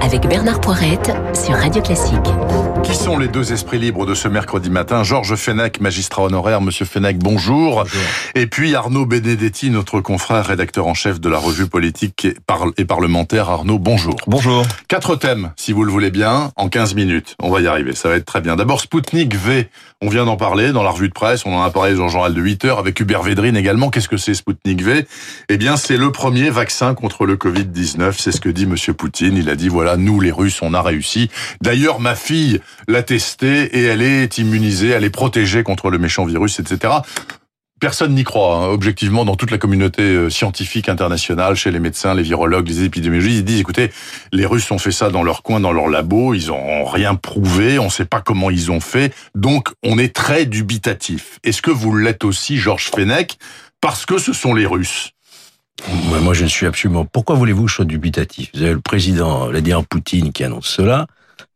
avec Bernard Poirette sur Radio Classique. Qui sont les deux esprits libres de ce mercredi matin? Georges Fenech, magistrat honoraire. Monsieur Fenech, bonjour. bonjour. Et puis Arnaud Benedetti, notre confrère, rédacteur en chef de la revue politique et parlementaire. Arnaud, bonjour. Bonjour. Quatre thèmes, si vous le voulez bien, en 15 minutes. On va y arriver, ça va être très bien. D'abord, Spoutnik V. On vient d'en parler dans la revue de presse. On en a parlé dans le journal de 8 heures avec Hubert Védrine également. Qu'est-ce que c'est Spoutnik V? Eh bien, c'est le premier vaccin contre le Covid-19. C'est ce que dit Monsieur Poutine. Il a dit, voilà, nous, les Russes, on a réussi. D'ailleurs, ma fille l'a testé et elle est immunisée, elle est protégée contre le méchant virus, etc. Personne n'y croit, hein. objectivement, dans toute la communauté euh, scientifique internationale, chez les médecins, les virologues, les épidémiologistes, ils disent, écoutez, les Russes ont fait ça dans leur coin, dans leur labo, ils ont rien prouvé, on ne sait pas comment ils ont fait, donc on est très dubitatif. Est-ce que vous l'êtes aussi, Georges Fenech, parce que ce sont les Russes? Moi, je ne suis absolument. Pourquoi voulez-vous que je sois dubitatif? Vous avez le président Vladimir Poutine qui annonce cela.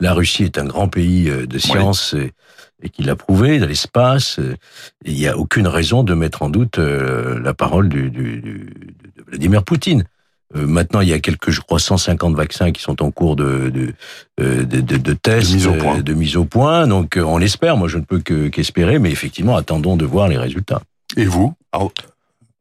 La Russie est un grand pays euh, de science et, qu'il l'a prouvé dans l'espace. Il n'y a aucune raison de mettre en doute euh, la parole du, du, de Vladimir Poutine. Euh, maintenant, il y a quelques, je crois, 150 vaccins qui sont en cours de de, de, de, de tests, de mise, au point. de mise au point. Donc, on l'espère. Moi, je ne peux qu'espérer, mais effectivement, attendons de voir les résultats. Et vous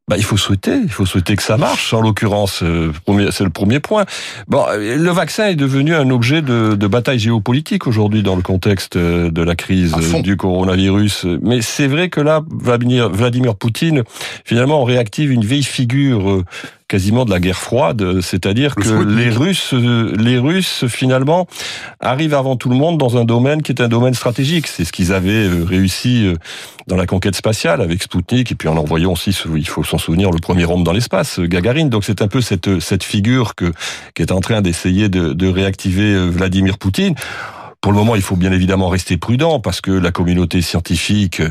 bah, il faut souhaiter, il faut souhaiter que ça marche. En l'occurrence, euh, c'est le premier point. Bon, le vaccin est devenu un objet de, de bataille géopolitique aujourd'hui dans le contexte euh, de la crise du coronavirus. Mais c'est vrai que là, Vladimir, Vladimir Poutine, finalement, réactive une vieille figure euh, quasiment de la guerre froide, c'est-à-dire que les Russes, les Russes finalement arrivent avant tout le monde dans un domaine qui est un domaine stratégique. C'est ce qu'ils avaient euh, réussi euh, dans la conquête spatiale avec Sputnik et puis en envoyant aussi, il faut s'en souvenir, le premier homme dans l'espace, euh, Gagarine. Donc c'est un peu cette cette figure que qui est en train d'essayer de, de réactiver Vladimir Poutine. Pour le moment, il faut bien évidemment rester prudent parce que la communauté scientifique,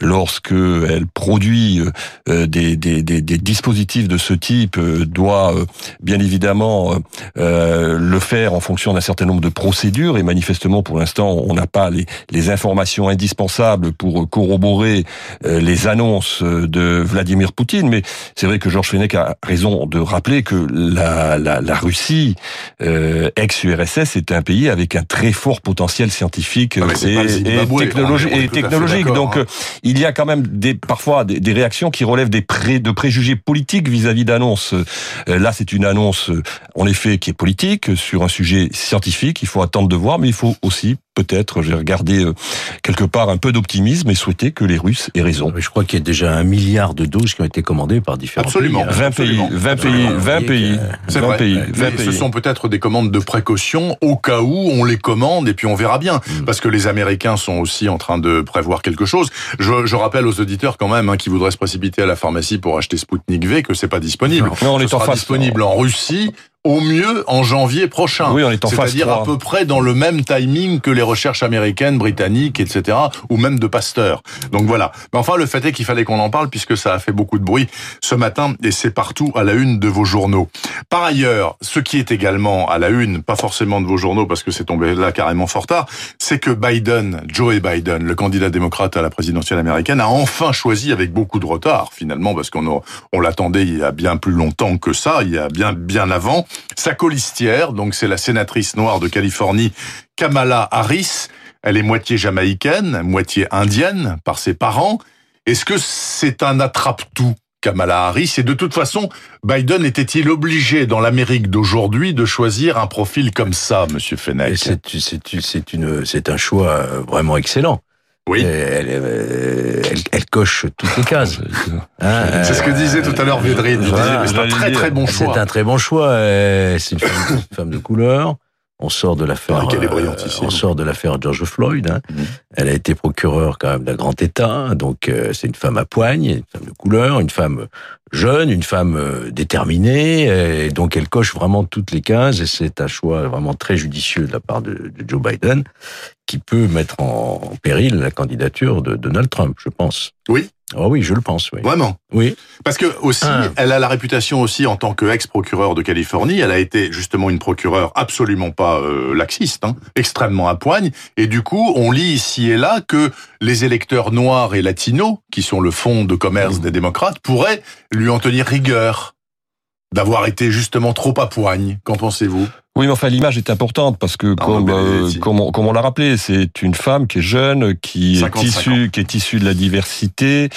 lorsque elle produit euh, des, des, des, des dispositifs de ce type, euh, doit euh, bien évidemment le faire en fonction d'un certain nombre de procédures. Et manifestement, pour l'instant, on n'a pas les, les, informations indispensables pour corroborer les annonces de Vladimir Poutine. Mais c'est vrai que Georges Fenech a raison de rappeler que la, la, la Russie, ex-URSS, est un pays avec un très fort potentiel scientifique ah, et, technologique. Donc hein. euh, il y a quand même des parfois des, réactions qui relèvent des pré, de préjugés politiques vis-à-vis d'annonces. Euh, là, c'est une annonce euh, en effet qui est politique sur un sujet scientifique. Il faut attendre de voir, mais il faut aussi peut-être, j'ai regardé euh, quelque part un peu d'optimisme et souhaiter que les Russes aient raison. Je crois qu'il y a déjà un milliard de doses qui ont été commandées par différents absolument, pays. 20 pays, 20 pays, 20 pays, 20 pays, 20 pays. Ce sont peut-être des commandes de précaution au cas où on les commande et puis on verra bien. Mm. Parce que les Américains sont aussi en train de prévoir quelque chose. Je, je rappelle aux auditeurs quand même hein, qui voudraient se précipiter à la pharmacie pour acheter Sputnik V que c'est pas disponible. Non, on est Ce en sera face. disponible en Russie, au mieux en janvier prochain. Oui, on est en C'est-à-dire à peu près dans le même timing que les recherches américaines, britanniques, etc., ou même de Pasteur. Donc voilà. Mais enfin, le fait est qu'il fallait qu'on en parle puisque ça a fait beaucoup de bruit ce matin et c'est partout à la une de vos journaux. Par ailleurs, ce qui est également à la une, pas forcément de vos journaux parce que c'est tombé là carrément fort tard, c'est que Biden, Joe Biden, le candidat démocrate à la présidentielle américaine, a enfin choisi avec beaucoup de retard finalement parce qu'on on l'attendait il y a bien plus longtemps que ça, il y a bien bien avant sa colistière, donc c'est la sénatrice noire de Californie, Kamala Harris. Elle est moitié jamaïcaine, moitié indienne par ses parents. Est-ce que c'est un attrape-tout Kamala Harris? Et de toute façon, Biden était-il obligé dans l'Amérique d'aujourd'hui de choisir un profil comme ça, Monsieur Fenech? C'est un choix vraiment excellent. Oui. Elle, elle, coche toutes les cases. Hein, c'est ce que disait tout à l'heure Védrine. Voilà, c'est un très très bon choix. C'est un très bon choix. C'est une, une femme, de couleur. On sort de l'affaire. Euh, on sort de l'affaire George Floyd. Hein. -hmm. Elle a été procureure quand même d'un grand État, donc euh, c'est une femme à poigne, une femme de couleur, une femme jeune, une femme euh, déterminée, et donc elle coche vraiment toutes les cases. Et c'est un choix vraiment très judicieux de la part de, de Joe Biden, qui peut mettre en, en, péril la candidature de Donald Trump, je pense. Oui. Oh oui, je le pense, oui. Vraiment Oui. Parce que aussi, ah. elle a la réputation aussi en tant qu'ex-procureure de Californie. Elle a été justement une procureure absolument pas euh, laxiste, hein, extrêmement à poigne. Et du coup, on lit ici et là que les électeurs noirs et latinos, qui sont le fond de commerce mmh. des démocrates, pourraient lui en tenir rigueur d'avoir été justement trop à poigne. Qu'en pensez-vous? Oui, mais enfin l'image est importante parce que Ah, comme euh, comme, on, comme on l'a rappelé, c'est une femme qui est jeune, qui 55 est issue qui est issue de la diversité,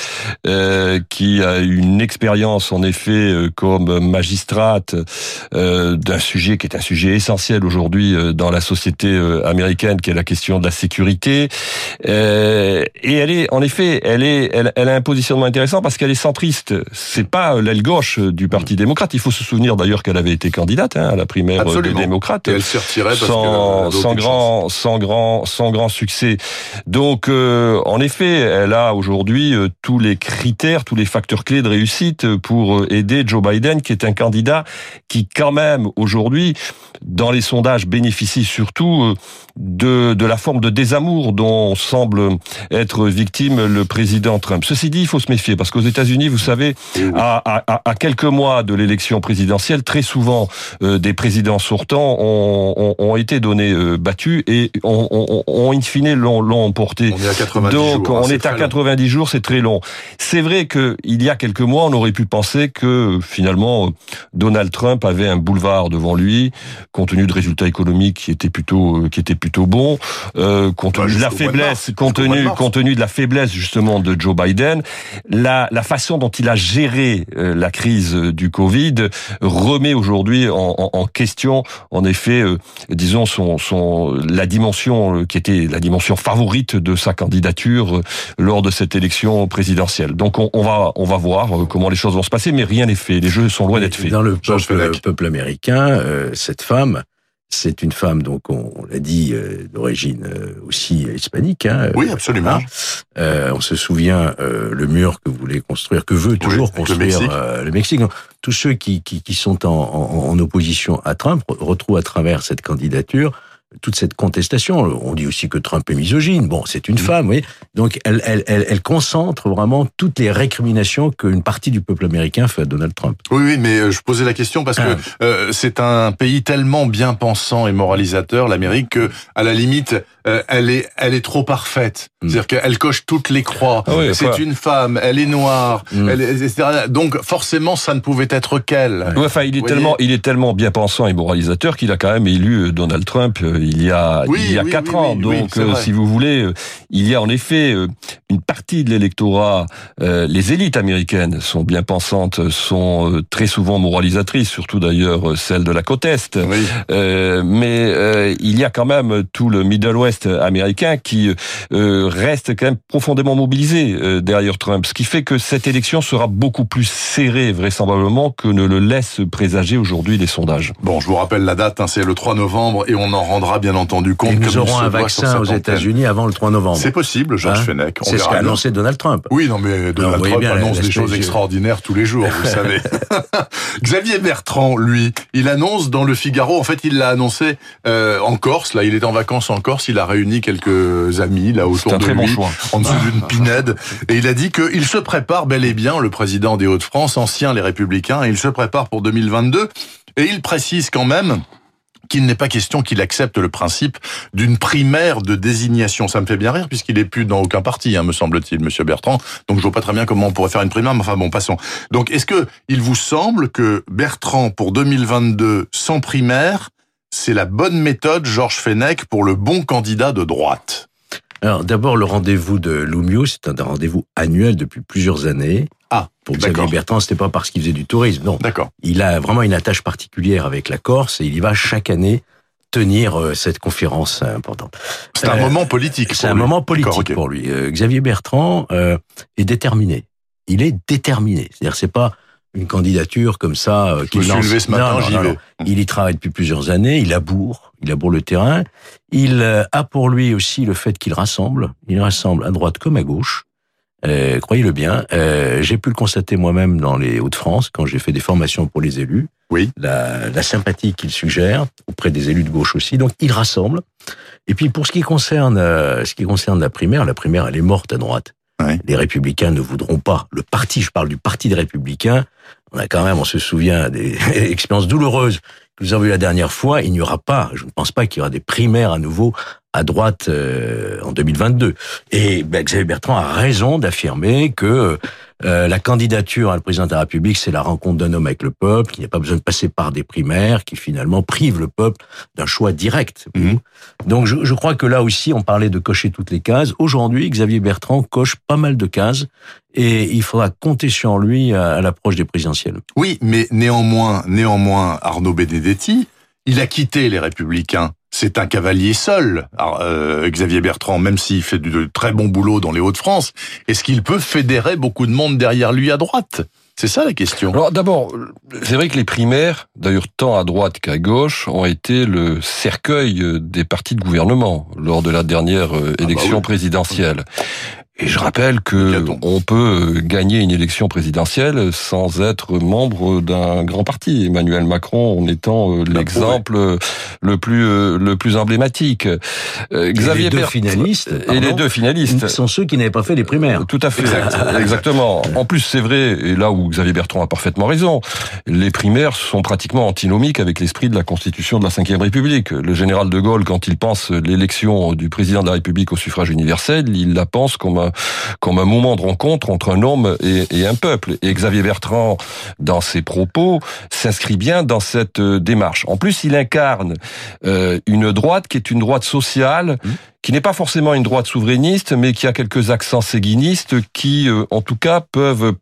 euh, qui a une expérience en effet euh, comme magistrate euh, d'un sujet qui est un sujet essentiel aujourd'hui euh, dans la société euh, américaine, qui est la question de la sécurité. Euh, et elle est en effet, elle est elle, elle a un positionnement intéressant parce qu'elle est centriste. C'est pas l'aile gauche du Parti démocrate. Il faut se souvenir d'ailleurs qu'elle avait été candidate hein, à la primaire Absolument. Et elle s'est retirée parce sans, sans grand, sans grand, sans grand succès. Donc, euh, en effet, elle a aujourd'hui euh, tous les critères, tous les facteurs clés de réussite pour euh, aider Joe Biden, qui est un candidat qui, quand même, aujourd'hui, dans les sondages, bénéficie surtout de, de la forme de désamour dont semble être victime le président Trump. Ceci dit, il faut se méfier parce qu'aux États-Unis, vous savez, à, à- à quelques mois de l'élection présidentielle, très souvent euh, des présidents sortants ont, ont, ont été donnés euh, battus et ont, ont, ont in fine l'ont emporté. On est à 90 Donc jours. on c'est est à très long. 90 jours, c'est très long. C'est vrai que il y a quelques mois, on aurait pu penser que finalement Donald Trump avait un boulevard devant lui, compte tenu de résultats économiques qui étaient plutôt euh, qui étaient plutôt bons, euh, compte Bah, tenu de la faiblesse, mars, compte tenu compte tenu de la faiblesse justement de Joe Biden, la la façon dont il a géré euh, la crise du Covid remet aujourd'hui en, en, en question, en effet, euh, disons son son la dimension euh, qui était la dimension favorite de sa candidature euh, lors de cette élection présidentielle. Donc on, on va on va voir euh, comment les choses vont se passer, mais rien n'est fait. Les jeux sont loin d'être faits. Dans le peuple, peuple américain, euh, cette femme, c'est une femme, donc on, on l'a dit, euh, d'origine euh, aussi hispanique. Hein, Oui, euh, absolument. Euh, on se souvient euh, le mur que voulait construire, que veut toujours le construire Mexique. euh, le Mexique. Tous ceux qui, qui, qui sont en, en, en opposition à Trump re- retrouvent à travers cette candidature toute cette contestation. On dit aussi que Trump est misogyne. Bon, c'est une femme, oui. Donc, elle, elle, elle, elle concentre vraiment toutes les récriminations qu'une partie du peuple américain fait à Donald Trump. Oui, oui, mais euh, je posais la question parce que euh, c'est un pays tellement bien pensant et moralisateur, l'Amérique, que à la limite, euh, elle est, elle est trop parfaite. Mm. C'est-à-dire qu'elle coche toutes les croix. Ah oui, c'est une femme, elle est noire, Mm. elle est, etc. Donc forcément, ça ne pouvait être qu'elle. Ouais, enfin, il est Vous tellement, voyez il est tellement bien pensant et moralisateur qu'il a quand même élu Donald Trump euh, il y a, Oui, il y a oui, quatre oui, ans. Donc, euh, si vous voulez, euh, il y a en effet une partie de l'électorat. euh, les élites américaines sont bien pensantes, sont très souvent moralisatrices, surtout d'ailleurs celles de la côte est. Oui. Euh, mais euh, il y a quand même tout le Middle West américain qui euh, reste quand même profondément mobilisé derrière Trump, ce qui fait que cette élection sera beaucoup plus serrée vraisemblablement que ne le laisse présager aujourd'hui les sondages. Bon, je vous rappelle la date, hein, c'est le 3 novembre et on en rendra bien entendu compte. Et nous aurons un vaccin aux. États-Unis avant le 3 novembre. C'est possible, Georges Hein Fenech. C'est ce qu'a annoncé Donald Trump. Oui, non, mais Donald vous voyez Trump bien annonce des choses extraordinaires tous les jours, vous savez. Xavier Bertrand, lui, il annonce dans le Figaro, en fait, il l'a annoncé euh, en Corse, là, il est en vacances en Corse, il a réuni quelques amis, là, autour un de très bon lui, choix. en dessous d'une pinède, et il a dit qu'il se prépare bel et bien, le président des Hauts-de-France, ancien les Républicains, et il se prépare pour 2022, et il précise quand même qu'il n'est pas question qu'il accepte le principe d'une primaire de désignation. Ça me fait bien rire puisqu'il est plus dans aucun parti, hein, me semble-t-il, Monsieur Bertrand. Donc je vois pas très bien comment on pourrait faire une primaire, mais enfin bon, passons. Donc est-ce que il vous semble que Bertrand pour 2022 sans primaire, c'est la bonne méthode, Georges Fenech, pour le bon candidat de droite? Alors, d'abord, le rendez-vous de Lumio, c'est un rendez-vous annuel depuis plusieurs années. Ah, Pour Xavier. Bertrand, c'était pas parce qu'il faisait du tourisme, non. D'accord. Il a vraiment une attache particulière avec la Corse et il y va chaque année tenir euh, cette conférence importante. C'est un Euh, moment politique. C'est un lui. moment politique pour lui. Euh, Xavier Bertrand est déterminé. Il est déterminé. C'est-à-dire, c'est pas une candidature comme ça euh, qu'il lance. levé ce matin, non, j'y non, vais. non. Il y travaille depuis plusieurs années. Il aboure. Il aboure le terrain. Il euh, a pour lui aussi le fait qu'il rassemble. Il rassemble à droite comme à gauche. Euh, Croyez-le bien. Euh, j'ai pu le constater moi-même dans les Hauts-de-France quand j'ai fait des formations pour les élus. Oui. La, la sympathie qu'il suggère auprès des élus de gauche aussi. Donc, il rassemble. Et puis, pour ce qui concerne, euh, ce qui concerne la primaire, la primaire, elle est morte à droite. Les républicains ne voudront pas. Le parti, je parle du parti des républicains. On a quand même, on se souvient des expériences douloureuses que nous avons eues la dernière fois. Il n'y aura pas, je ne pense pas qu'il y aura des primaires à nouveau à droite euh, en 2022. Et ben, Xavier Bertrand a raison d'affirmer que euh, la candidature à la présidence de la République, c'est la rencontre d'un homme avec le peuple, qu'il n'y a pas besoin de passer par des primaires, qui finalement prive le peuple d'un choix direct. Mhm. Donc je, je crois que là aussi, on parlait de cocher toutes les cases. Aujourd'hui, Xavier Bertrand coche pas mal de cases et il faudra compter sur lui à, à l'approche des présidentielles. Oui, mais néanmoins, néanmoins, Arnaud Benedetti, il a quitté les Républicains. C'est un cavalier seul, euh, Xavier Bertrand, même s'il fait du de très bon boulot dans les Hauts-de-France. Est-ce qu'il peut fédérer beaucoup de monde derrière lui à droite? C'est ça la question. Alors d'abord, c'est vrai que les primaires, d'ailleurs tant à droite qu'à gauche, ont été le cercueil des partis de gouvernement lors de la dernière euh, bah élection oui. présidentielle. Et je rappelle que on peut gagner une élection présidentielle sans être membre d'un grand parti. Emmanuel Macron en étant euh, l'exemple le plus euh, le plus emblématique. Euh, Et Xavier les deux Bertrand- finalistes, et les deux finalistes sont ceux qui n'avaient pas fait les primaires. tout à fait, exactement. En plus, c'est vrai, et là où Xavier Bertrand a parfaitement raison, les primaires sont pratiquement antinomiques avec l'esprit de la Constitution de la Ve République. Le général de Gaulle, quand il pense l'élection du président de la République au suffrage universel, il la pense comme un, comme un moment de rencontre entre un homme et, et un peuple. Et Xavier Bertrand, dans ses propos, s'inscrit bien dans cette euh, démarche. En plus, il incarne euh, une droite qui est une droite sociale, qui n'est pas forcément une droite souverainiste, mais qui a quelques accents séguinistes qui, euh, en tout cas, peuvent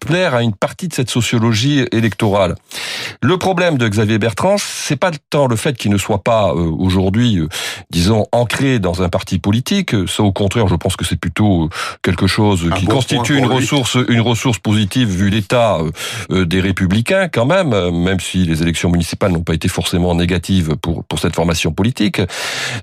plaire à une partie de cette sociologie électorale. Le problème de Xavier Bertrand, c'est pas tant le fait qu'il ne soit pas euh, aujourd'hui, euh, disons, ancré dans un parti politique. Ça, au contraire, je pense que c'est plutôt euh, quelque chose qui bon constitue une lui. ressource, une ressource positive vu l'état des Républicains quand même, même si les élections municipales n'ont pas été forcément négatives pour pour cette formation politique.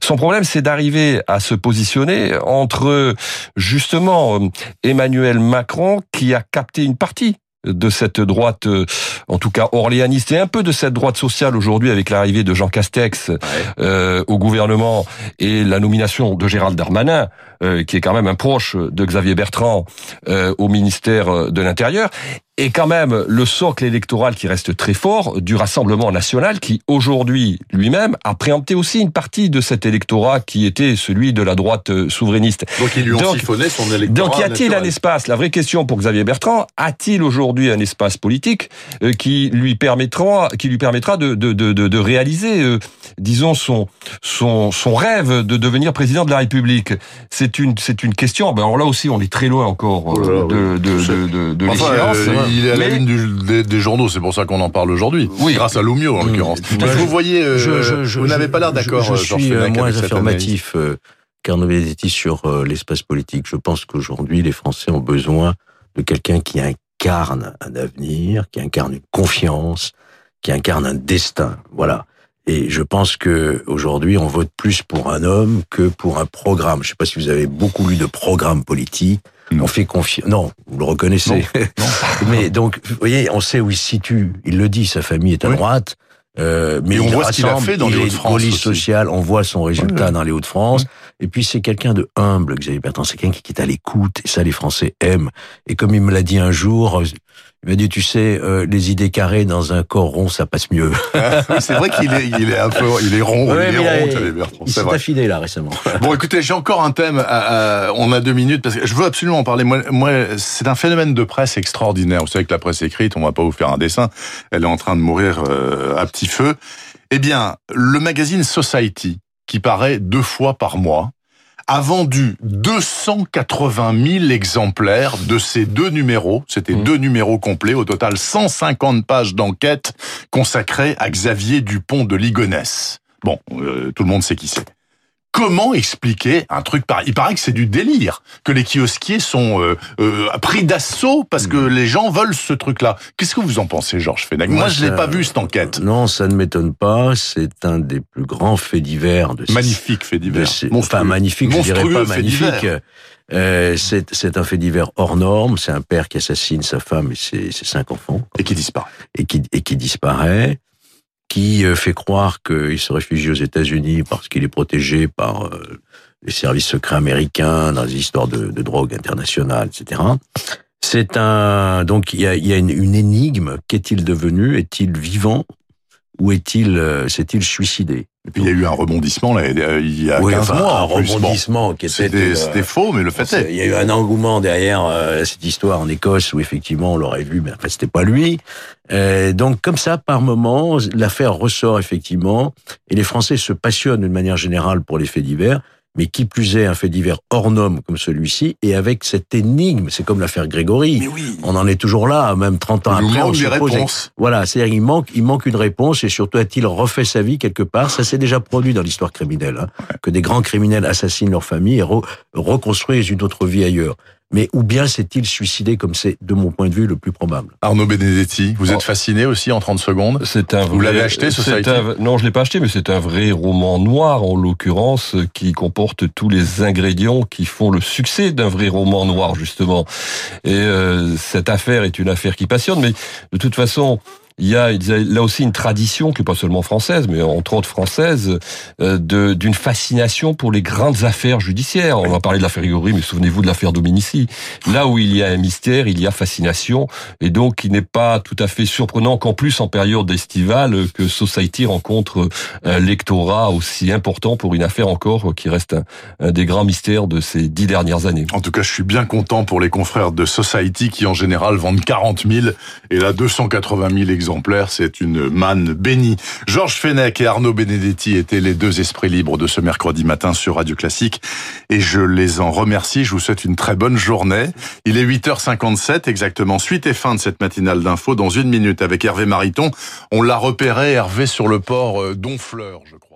Son problème, c'est d'arriver à se positionner entre justement Emmanuel Macron qui a capté une partie de cette droite, euh, en tout cas orléaniste, et un peu de cette droite sociale aujourd'hui avec l'arrivée de Jean Castex euh, au gouvernement et la nomination de Gérald Darmanin, euh, qui est quand même un proche de Xavier Bertrand euh, au ministère de l'Intérieur, et quand même le socle électoral qui reste très fort du Rassemblement national, qui aujourd'hui lui-même a préempté aussi une partie de cet électorat qui était celui de la droite euh, souverainiste. Donc ils lui ont Donc- siphonné son électorat. Donc y a-t-il un espace? La vraie question pour Xavier Bertrand, a-t-il aujourd'hui un espace politique euh, qui lui permettra, qui lui permettra de, de, de, de, réaliser, euh, disons son son son rêve de devenir président de la République? C'est une c'est une question. Ben alors là aussi, on est très loin encore Oh là là, de oui, de de, de, de Enfin, l'échéance. euh, il est à la du- des, des journaux, c'est pour ça qu'on en parle aujourd'hui. Oui. Grâce à Lumio, en l'occurrence. vous voyez, euh, Je- je- je- vous n'avez je- pas l'air je- d'accord, Je, suis euh, Fenech, moins affirmatif euh, qu'Arnaud Benedetti sur euh, l'espace politique. Je pense qu'aujourd'hui, les Français ont besoin de quelqu'un qui incarne un avenir, qui incarne une confiance, qui incarne un destin. Voilà. Et je pense que aujourd'hui, on vote plus pour un homme que pour un programme. Je ne sais pas si vous avez beaucoup lu de programmes politiques. Non. On fait confiance. Non, vous le reconnaissez. mais donc, vous voyez, on sait où il se situe. Il le dit, sa famille est à Oui. droite. Euh, mais Et on il voit ce qu'il a fait dans les Hauts-de-France social, on voit son résultat dans les Hauts-de-France. Et puis c'est quelqu'un de humble, Xavier Bertrand. C'est quelqu'un qui est à l'écoute. Et ça, les Français aiment. Et comme il me l'a dit un jour, euh, il m'a dit, tu sais, euh, les idées carrées dans un corps rond, ça passe mieux. Oui, c'est vrai qu'il est, il est un peu, il est rond, Ouais, il est rond, il- Xavier Bertrand, Il s'est affiné là récemment. Bon, écoutez, j'ai encore un thème. à- à- on a deux minutes parce que je veux absolument en parler. Moi, moi, c'est un phénomène de presse extraordinaire. Vous savez que la presse écrite, on va pas vous faire un dessin. Elle est en train de mourir euh, à petit feu. Eh bien, le magazine Society, qui paraît deux fois par mois, a vendu 280 000 exemplaires de ces deux numéros. C'était Mmh. deux numéros complets. Au total, 150 pages d'enquête consacrées à Xavier Dupont de Ligonnès. Bon, euh, tout le monde sait qui c'est. Comment expliquer un truc pareil? Il paraît que c'est du délire, que les kiosquiers sont euh, euh, pris d'assaut parce que les gens veulent ce truc-là. Qu'est-ce que vous en pensez, Georges Fenech? Moi, Moi, je l'ai pas vu cette enquête. Non, ça ne m'étonne pas. C'est un des plus grands faits divers de Magnifique fait divers. ces- Monstrueux. enfin magnifique, je dirais Monstrueux pas magnifique. Euh, c'est c'est un fait divers hors norme. C'est un père qui assassine sa femme et ses, ses cinq enfants Et qui disparaît. et qui et qui disparaît, qui euh, fait croire qu'il se réfugie aux États-Unis parce qu'il est protégé par euh, les services secrets américains dans les histoires de, de drogue internationale, etc. C'est un donc il y a, y a une, une énigme. Qu'est-il devenu? Est-il vivant? Ou est-il euh, s'est-il suicidé? Et puis il y a eu un rebondissement là, il y a Oui, 15 enfin, mois. un. Bon, rebondissement qui était... C'était euh, c'était faux, mais le fait est. Il y a eu un engouement derrière euh, cette histoire en Écosse où effectivement on l'aurait vu, mais en fait c'était pas lui. Euh, donc comme ça, par moment, l'affaire ressort effectivement, et les Français se passionnent d'une manière générale pour les faits divers. Mais qui plus est, un fait divers hors norme comme celui-ci, et avec cette énigme, c'est comme l'affaire Grégory. oui. On en est toujours là, même 30 ans après. on se pose-. Voilà, c'est-à-dire il manque, il manque une réponse, et surtout a-t-il refait sa vie quelque part? Ça s'est déjà produit dans l'histoire criminelle, hein, que des grands criminels assassinent leur famille et re- reconstruisent une autre vie ailleurs. Mais ou bien s'est-il suicidé, comme c'est, de mon point de vue, le plus probable? Arnaud Benedetti, vous Oh. êtes fasciné aussi en 30 secondes? C'est un Vous l'avez acheté, Society un- Non, je l'ai pas acheté, mais c'est un vrai roman noir, en l'occurrence, qui comporte tous les ingrédients qui font le succès d'un vrai roman noir, justement. Et euh, cette affaire est une affaire qui passionne, mais de toute façon, il y a là aussi une tradition qui est pas seulement française, mais entre autres française, euh, d'une fascination pour les grandes affaires judiciaires. On va parler de l'affaire Grégory, mais souvenez-vous de l'affaire Dominici. Là où il y a un mystère, il y a fascination, et donc il n'est pas tout à fait surprenant qu'en plus en période estivale que Society rencontre un lectorat aussi important pour une affaire encore qui reste un, un des grands mystères de ces dix dernières années. En tout cas, je suis bien content pour les confrères de Society qui, en général, vendent 40 000 et là, 280 000 exemplaires. C'est une manne bénie. Georges Fenech et Arnaud Benedetti étaient les deux esprits libres de ce mercredi matin sur Radio Classique et je les en remercie. Je vous souhaite une très bonne journée. Il est 8h57 exactement. Suite et fin de cette matinale d'info dans une minute avec Hervé Mariton. On l'a repéré, Hervé, sur le port euh, d'Honfleur, je crois.